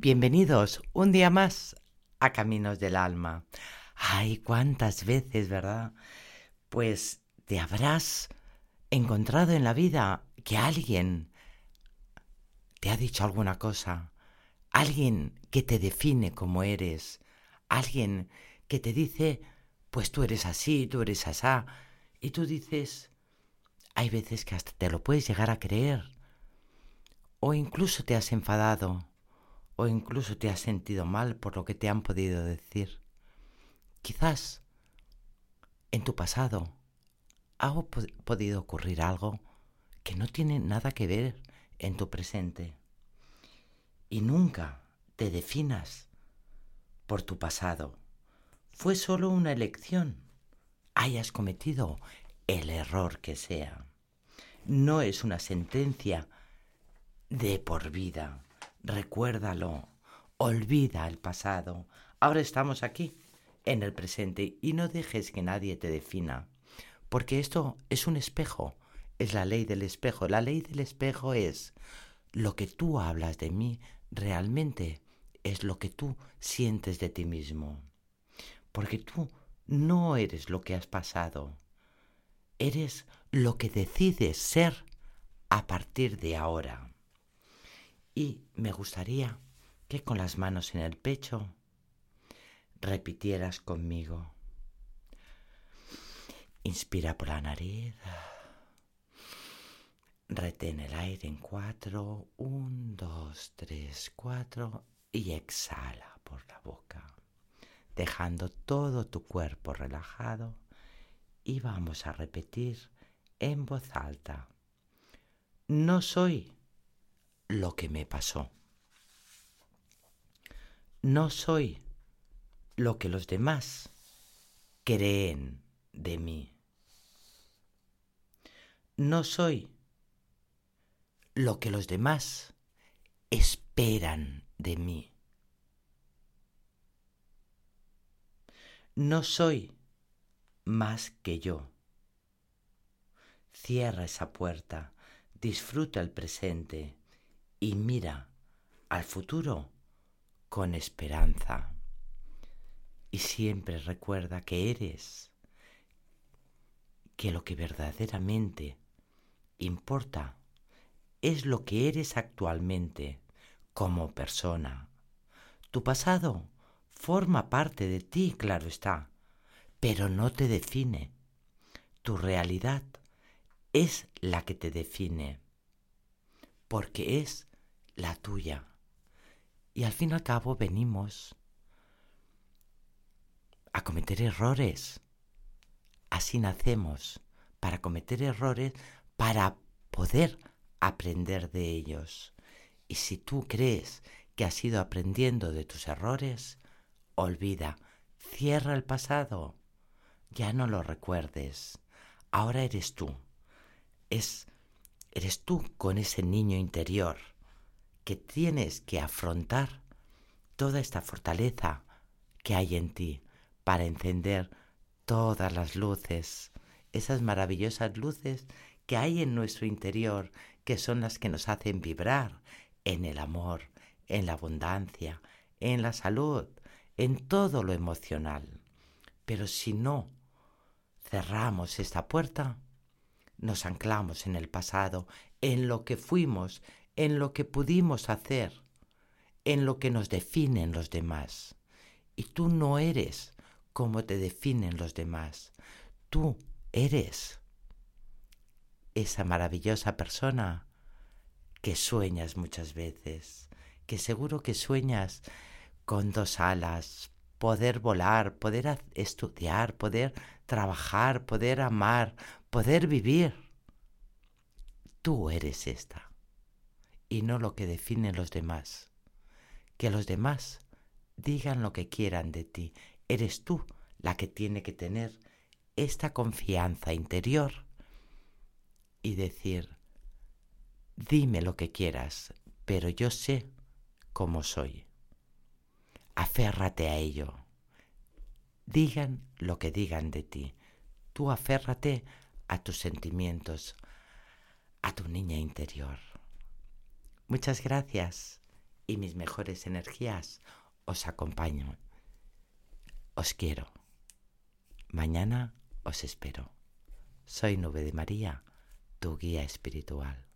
Bienvenidos un día más a Caminos del Alma. Ay, cuántas veces, ¿verdad? Pues te habrás encontrado en la vida que alguien te ha dicho alguna cosa, alguien que te define como eres, alguien que te dice, pues tú eres así, tú eres asá, y tú dices, hay veces que hasta te lo puedes llegar a creer, o incluso te has enfadado, o incluso te has sentido mal por lo que te han podido decir. Quizás en tu pasado ha podido ocurrir algo que no tiene nada que ver en tu presente. Y nunca te definas por tu pasado. Fue solo una elección. Hayas cometido el error que sea. No es una sentencia de por vida recuérdalo, olvida el pasado. Ahora estamos aquí, en el presente, y no dejes que nadie te defina, porque esto es un espejo, es la ley del espejo. La ley del espejo es lo que tú hablas de mí realmente es lo que tú sientes de ti mismo, porque tú no eres lo que has pasado, eres lo que decides ser a partir de ahora. Y me gustaría que con las manos en el pecho repitieras conmigo. Inspira por la nariz. Retén el aire en cuatro. Un, dos, tres, cuatro. Y exhala por la boca, dejando todo tu cuerpo relajado. Y vamos a repetir en voz alta. No soy lo que me pasó. No soy lo que los demás creen de mí. No soy lo que los demás esperan de mí. No soy más que yo. Cierra esa puerta, disfruta el presente y mira al futuro con esperanza. Y siempre recuerda que eres, que lo que verdaderamente importa es lo que eres actualmente como persona. Tu pasado forma parte de ti, claro está, pero no te define. Tu realidad es la que te define, porque es la tuya. Y al fin y al cabo venimos a cometer errores. Así nacemos, para cometer errores, para poder aprender de ellos. Y si tú crees que has ido aprendiendo de tus errores, olvida, cierra el pasado, ya no lo recuerdes. Ahora eres tú. Es eres tú con ese niño interior que tienes que afrontar toda esta fortaleza que hay en ti para encender todas las luces, esas maravillosas luces que hay en nuestro interior, que son las que nos hacen vibrar en el amor, en la abundancia, en la salud, en todo lo emocional. Pero si no cerramos esta puerta, nos anclamos en el pasado, en lo que fuimos, en lo que pudimos hacer, en lo que nos definen los demás. Y tú no eres como te definen los demás. Tú eres esa maravillosa persona que sueñas muchas veces, que seguro que sueñas con dos alas, poder volar, poder estudiar, poder trabajar, poder amar, poder vivir. Tú eres esta y no lo que definen los demás. Que los demás digan lo que quieran de ti. Eres tú la que tiene que tener esta confianza interior y decir, dime lo que quieras, pero yo sé cómo soy. Aférrate a ello. Digan lo que digan de ti. Tú aférrate a tus sentimientos, a tu niña interior. Muchas gracias y mis mejores energías os acompaño. Os quiero. Mañana os espero. Soy Nube de María, tu guía espiritual.